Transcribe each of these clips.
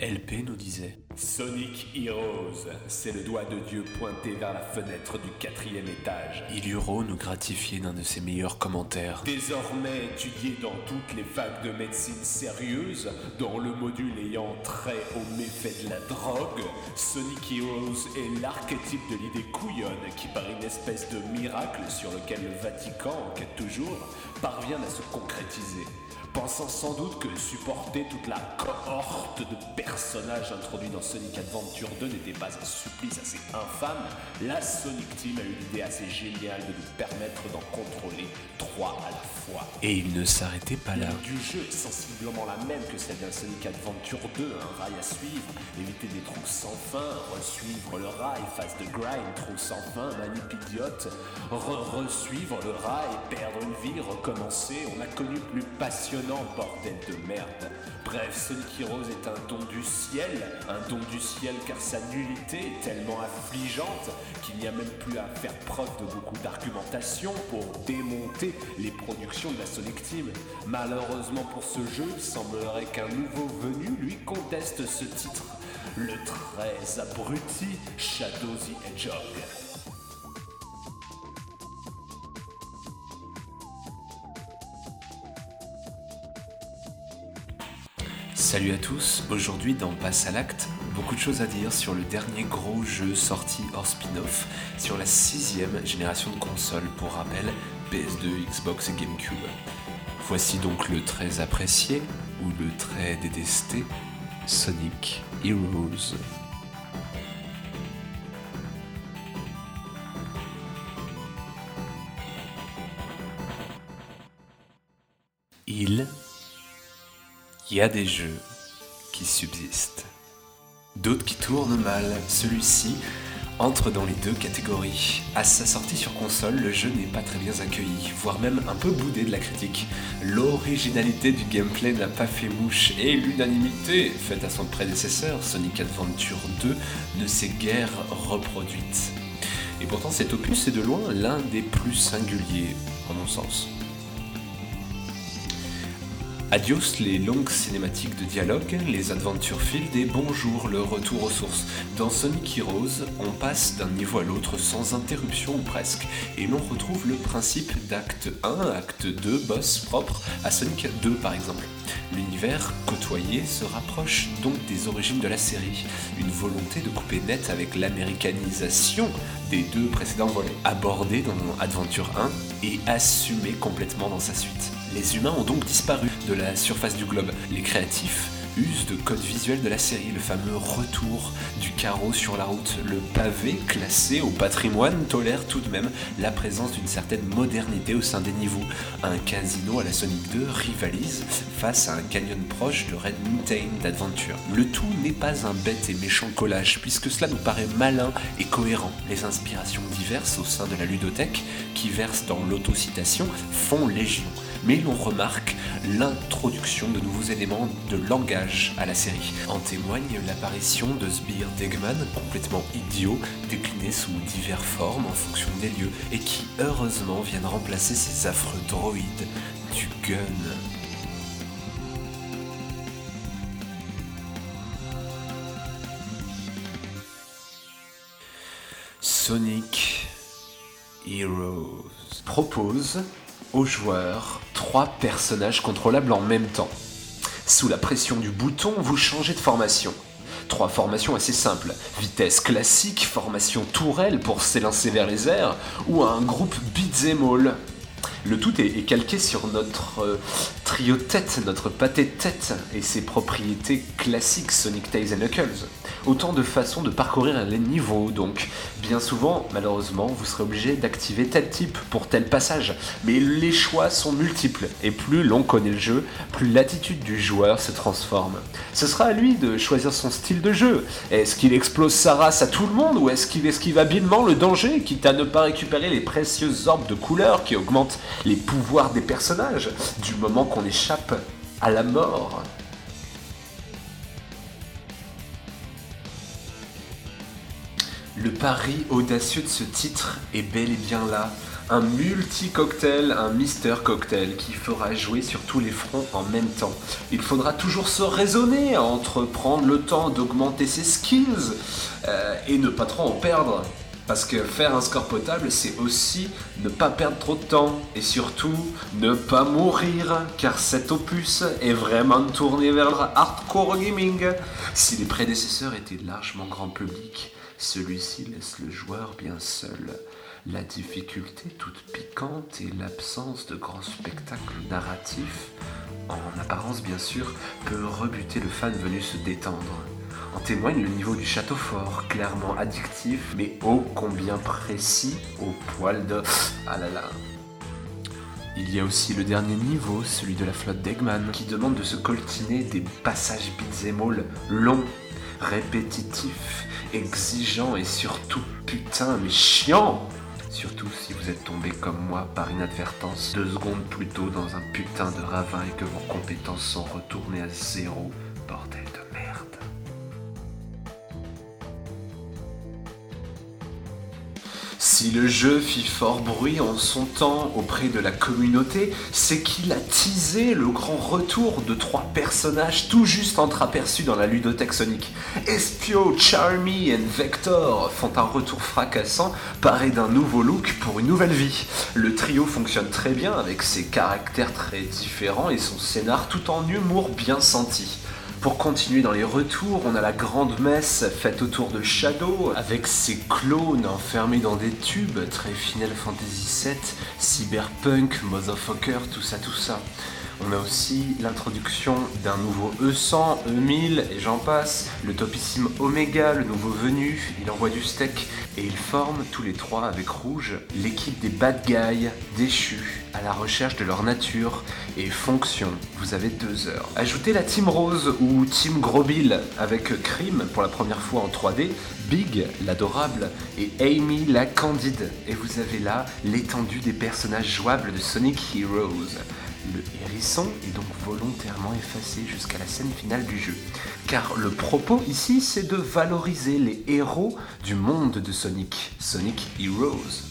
LP nous disait Sonic Heroes, c'est le doigt de Dieu pointé vers la fenêtre du quatrième étage. Iluro nous gratifiait d'un de ses meilleurs commentaires. Désormais étudié dans toutes les facs de médecine sérieuses, dans le module ayant trait aux méfaits de la drogue, Sonic Heroes est l'archétype de l'idée couillonne qui, par une espèce de miracle sur lequel le Vatican enquête toujours, parvient à se concrétiser pensant sans doute que supporter toute la cohorte de personnages introduits dans Sonic Adventure 2 n'était pas un supplice assez infâme, la Sonic Team a eu l'idée assez géniale de nous permettre d'en contrôler trois à la fois. Et il ne s'arrêtait pas là. Du jeu est sensiblement la même que celle d'un Sonic Adventure 2, un rail à suivre, éviter des trous sans fin, resuivre le rail, phase de grind, trou sans fin, manip idiote, re-resuivre le rail, perdre une vie, recommencer, on a connu plus bordel de merde. Bref, Sonic Heroes est un don du ciel, un don du ciel car sa nullité est tellement affligeante qu'il n'y a même plus à faire preuve de beaucoup d'argumentation pour démonter les productions de la Sonic Team. Malheureusement pour ce jeu, il semblerait qu'un nouveau venu lui conteste ce titre, le très abruti Shadow the Hedgehog. Salut à tous, aujourd'hui dans Passe à l'acte, beaucoup de choses à dire sur le dernier gros jeu sorti hors spin-off sur la sixième génération de consoles, pour rappel PS2, Xbox et GameCube. Voici donc le très apprécié, ou le très détesté, Sonic Heroes. Il y a des jeux qui subsistent. D'autres qui tournent mal. Celui-ci entre dans les deux catégories. À sa sortie sur console, le jeu n'est pas très bien accueilli, voire même un peu boudé de la critique. L'originalité du gameplay n'a pas fait mouche et l'unanimité faite à son prédécesseur, Sonic Adventure 2, ne s'est guère reproduite. Et pourtant cet opus est de loin l'un des plus singuliers, en mon sens. Adios les longues cinématiques de dialogue, les Adventure Field et bonjour le retour aux sources. Dans Sonic Heroes, on passe d'un niveau à l'autre sans interruption ou presque, et l'on retrouve le principe d'acte 1, acte 2, boss propre à Sonic 2 par exemple. L'univers côtoyé se rapproche donc des origines de la série, une volonté de couper net avec l'américanisation des deux précédents volets, abordé dans Adventure 1 et assumé complètement dans sa suite. Les humains ont donc disparu de la surface du globe. Les créatifs usent de code visuel de la série, le fameux retour du carreau sur la route. Le pavé classé au patrimoine tolère tout de même la présence d'une certaine modernité au sein des niveaux. Un casino à la Sonic 2 rivalise face à un canyon proche de Red Mountain d'Adventure. Le tout n'est pas un bête et méchant collage, puisque cela nous paraît malin et cohérent. Les inspirations diverses au sein de la ludothèque, qui versent dans l'autocitation, font légion mais l'on remarque l'introduction de nouveaux éléments de langage à la série. En témoigne l'apparition de Sbire Degman, complètement idiot, décliné sous diverses formes en fonction des lieux, et qui heureusement viennent remplacer ces affreux droïdes du gun. Sonic Heroes propose aux joueurs trois personnages contrôlables en même temps. Sous la pression du bouton, vous changez de formation. Trois formations assez simples. Vitesse classique, formation tourelle pour s'élancer vers les airs, ou un groupe beat'em all. Le tout est, calqué sur notre euh, trio tête, notre pâté tête et ses propriétés classiques Sonic Tails et Knuckles. Autant de façons de parcourir les niveaux, donc bien souvent, malheureusement, vous serez obligé d'activer tel type pour tel passage. Mais les choix sont multiples, et plus l'on connaît le jeu, plus l'attitude du joueur se transforme. Ce sera à lui de choisir son style de jeu. Est-ce qu'il explose sa race à tout le monde, ou est-ce qu'il esquive habilement le danger, quitte à ne pas récupérer les précieuses orbes de couleur qui augmentent les pouvoirs des personnages, du moment qu'on échappe à la mort Le pari audacieux de ce titre est bel et bien là. un multi-cocktail, un Mister Cocktail qui fera jouer sur tous les fronts en même temps. Il faudra toujours se raisonner entre prendre le temps d'augmenter ses skills euh, et ne pas trop en perdre. Parce que faire un score potable, c'est aussi ne pas perdre trop de temps et surtout ne pas mourir, car cet opus est vraiment tourné vers le hardcore gaming. Si les prédécesseurs étaient largement grand public, celui-ci laisse le joueur bien seul. La difficulté toute piquante et l'absence de grands spectacles narratifs, en apparence bien sûr, peut rebuter le fan venu se détendre. En témoigne le niveau du château fort, clairement addictif, mais ô combien précis au poil de... Ah là là. Il y a aussi le dernier niveau, celui de la flotte d'Eggman, qui demande de se coltiner des passages beat'em all longs, répétitifs, exigeants et surtout putain mais chiants Surtout si vous êtes tombé comme moi par inadvertance deux secondes plus tôt dans un putain de ravin et que vos compétences sont retournées à zéro, bordel de Si le jeu fit fort bruit en son temps auprès de la communauté, c'est qu'il a teasé le grand retour de trois personnages tout juste entreaperçus dans la ludothèque Sonic. Espio, Charmy et Vector font un retour fracassant, paré d'un nouveau look pour une nouvelle vie. Le trio fonctionne très bien avec ses caractères très différents et son scénar tout en humour bien senti. Pour continuer dans les retours, on a la grande messe faite autour de Shadow, avec ses clones enfermés dans des tubes, très Final Fantasy VII, Cyberpunk, Motherfucker, tout ça, tout ça. On a aussi l'introduction d'un nouveau E100, E1000 et j'en passe. Le topissime Omega, le nouveau venu, il envoie du steak et ils forment tous les trois avec Rouge l'équipe des bad guys déchus à la recherche de leur nature et fonction. Vous avez deux heures. Ajoutez la Team Rose ou Team Grobil avec Cream pour la première fois en 3D, Big l'adorable et Amy la candide. Et vous avez là l'étendue des personnages jouables de Sonic Heroes. Le hérisson est donc volontairement effacé jusqu'à la scène finale du jeu. Car le propos ici, c'est de valoriser les héros du monde de Sonic, Sonic Heroes.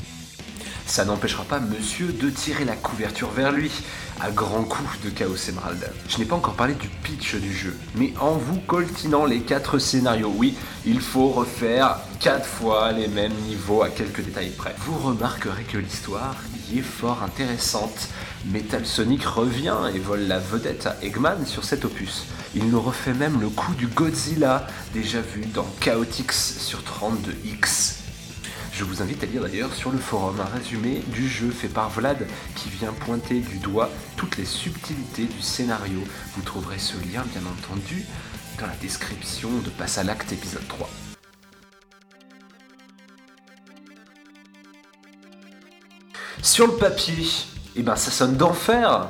Ça n'empêchera pas monsieur de tirer la couverture vers lui, à grands coups de Chaos Emerald. Je n'ai pas encore parlé du pitch du jeu, mais en vous coltinant les quatre scénarios, oui, il faut refaire quatre fois les mêmes niveaux à quelques détails près. Vous remarquerez que l'histoire y est fort intéressante. Metal Sonic revient et vole la vedette à Eggman sur cet opus. Il nous refait même le coup du Godzilla, déjà vu dans Chaotix sur 32X. Je vous invite à lire d'ailleurs sur le forum un résumé du jeu fait par Vlad qui vient pointer du doigt toutes les subtilités du scénario. Vous trouverez ce lien bien entendu dans la description de Passe à l'acte épisode 3. Sur le papier, eh ben ça sonne d'enfer.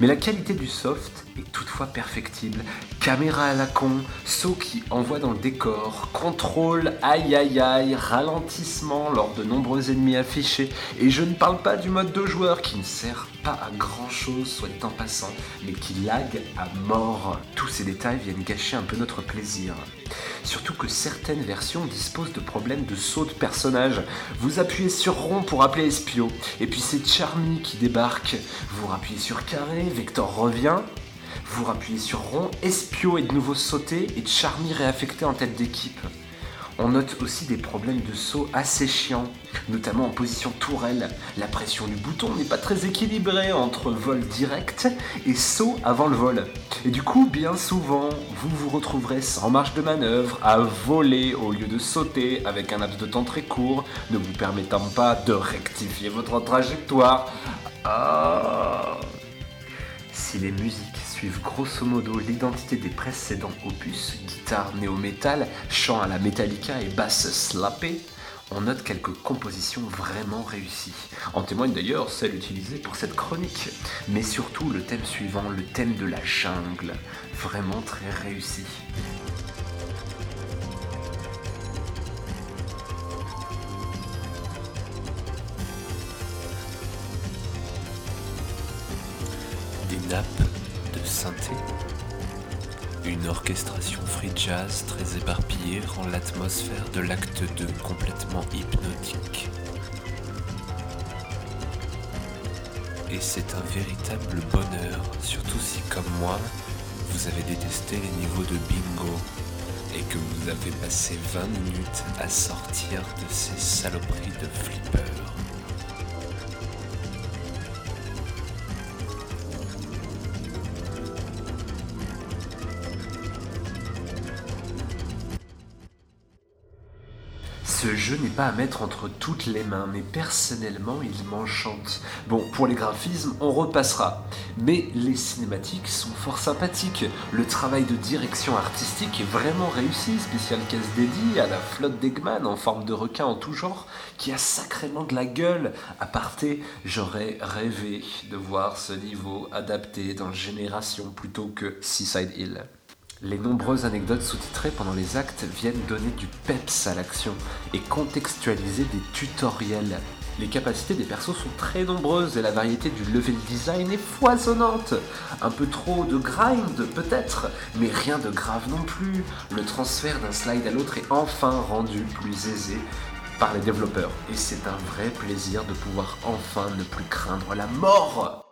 Mais la qualité du soft est toutefois perfectible. Caméra à la con, saut qui envoie dans le décor, contrôle, aïe aïe aïe, ralentissement lors de nombreux ennemis affichés. Et je ne parle pas du mode de joueur qui ne sert pas à grand chose, soit en passant, mais qui lag à mort. Tous ces détails viennent gâcher un peu notre plaisir. Surtout que certaines versions disposent de problèmes de saut de personnage. Vous appuyez sur rond pour appeler Espio, et puis c'est Charmy qui débarque. Vous rappuyez sur carré, Vector revient, vous rappuyez sur rond, Espio est de nouveau sauté et Charmy réaffecté en tête d'équipe. On note aussi des problèmes de saut assez chiants, notamment en position tourelle. La pression du bouton n'est pas très équilibrée entre vol direct et saut avant le vol. Et du coup, bien souvent, vous vous retrouverez sans marge de manœuvre, à voler au lieu de sauter avec un laps de temps très court, ne vous permettant pas de rectifier votre trajectoire. Ah. Si les musiques grosso modo l'identité des précédents opus, guitare néo-metal, chant à la Metallica et basse slappée, on note quelques compositions vraiment réussies. En témoigne d'ailleurs celle utilisée pour cette chronique, mais surtout le thème suivant, le thème de la jungle, vraiment très réussi. Nappes synthé. Une orchestration free jazz très éparpillée rend l'atmosphère de l'acte 2 complètement hypnotique. et c'est un véritable bonheur, surtout si comme moi, vous avez détesté les niveaux de bingo et que vous avez passé 20 minutes à sortir de ces saloperies de flipper. Ce jeu n'est pas à mettre entre toutes les mains, mais personnellement, il m'enchante. Bon, pour les graphismes, on repassera. Mais les cinématiques sont fort sympathiques. Le travail de direction artistique est vraiment réussi. Spécial caisse dédiée à la flotte d'Eggman en forme de requin en tout genre, qui a sacrément de la gueule. À parté, j'aurais rêvé de voir ce niveau adapté dans Génération plutôt que Seaside Hill. Les nombreuses anecdotes sous-titrées pendant les actes viennent donner du peps à l'action et contextualiser des tutoriels. Les capacités des persos sont très nombreuses et la variété du level design est foisonnante. Un peu trop de grind peut-être, mais rien de grave non plus. Le transfert d'un slide à l'autre est enfin rendu plus aisé par les développeurs et c'est un vrai plaisir de pouvoir enfin ne plus craindre la mort.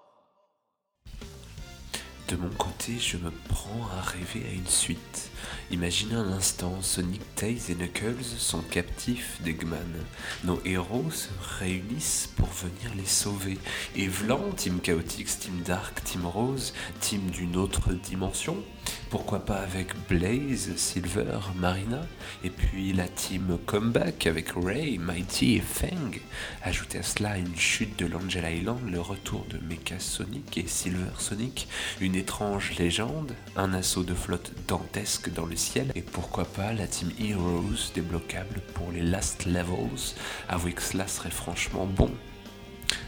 De mon côté, je me prends à rêver à une suite. Imaginez un instant, Sonic, Tails et Knuckles sont captifs d'Eggman. Nos héros se réunissent pour venir les sauver. Et Vlan, Team Chaotix, Team Dark, Team Rose, Team d'une autre dimension, pourquoi pas avec Blaze, Silver, Marina, et puis la team Comeback avec Ray, Mighty et Fang. Ajoutez à cela une chute de l'Angel Island, le retour de Mecha Sonic et Silver Sonic, une étrange légende, un assaut de flotte dantesque dans le ciel, et pourquoi pas la team Heroes débloquable pour les last levels. Avouez que cela serait franchement bon.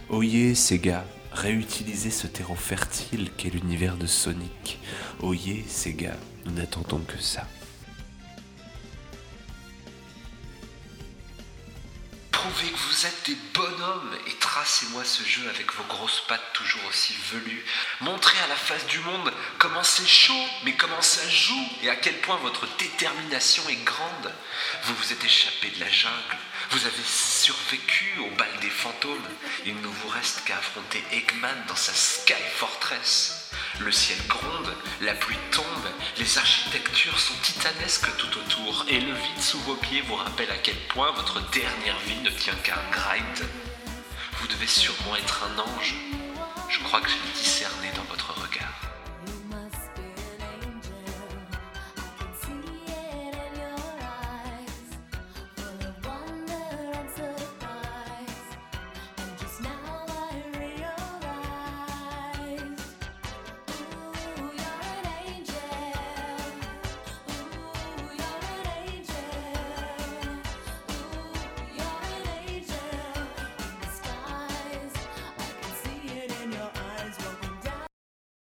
Oyez, Sega, réutiliser ce terreau fertile qu'est l'univers de Sonic. Oyez, Sega, nous n'attendons que ça. Prouvez que vous êtes des bonhommes et tracez-moi ce jeu avec vos grosses pattes toujours aussi velues. Montrez à la face du monde comment c'est chaud, mais comment ça joue et à quel point votre détermination est grande. Vous vous êtes échappé de la jungle, vous avez survécu au bal des fantômes. Il ne vous reste qu'à affronter Eggman dans sa Sky Fortress. Le ciel gronde, la pluie tombe, les architectures sont titanesques tout autour, et le vide sous vos pieds vous rappelle à quel point votre dernière vie ne tient qu'à un grind. Vous devez sûrement être un ange. Je crois que j'ai discerné dans votre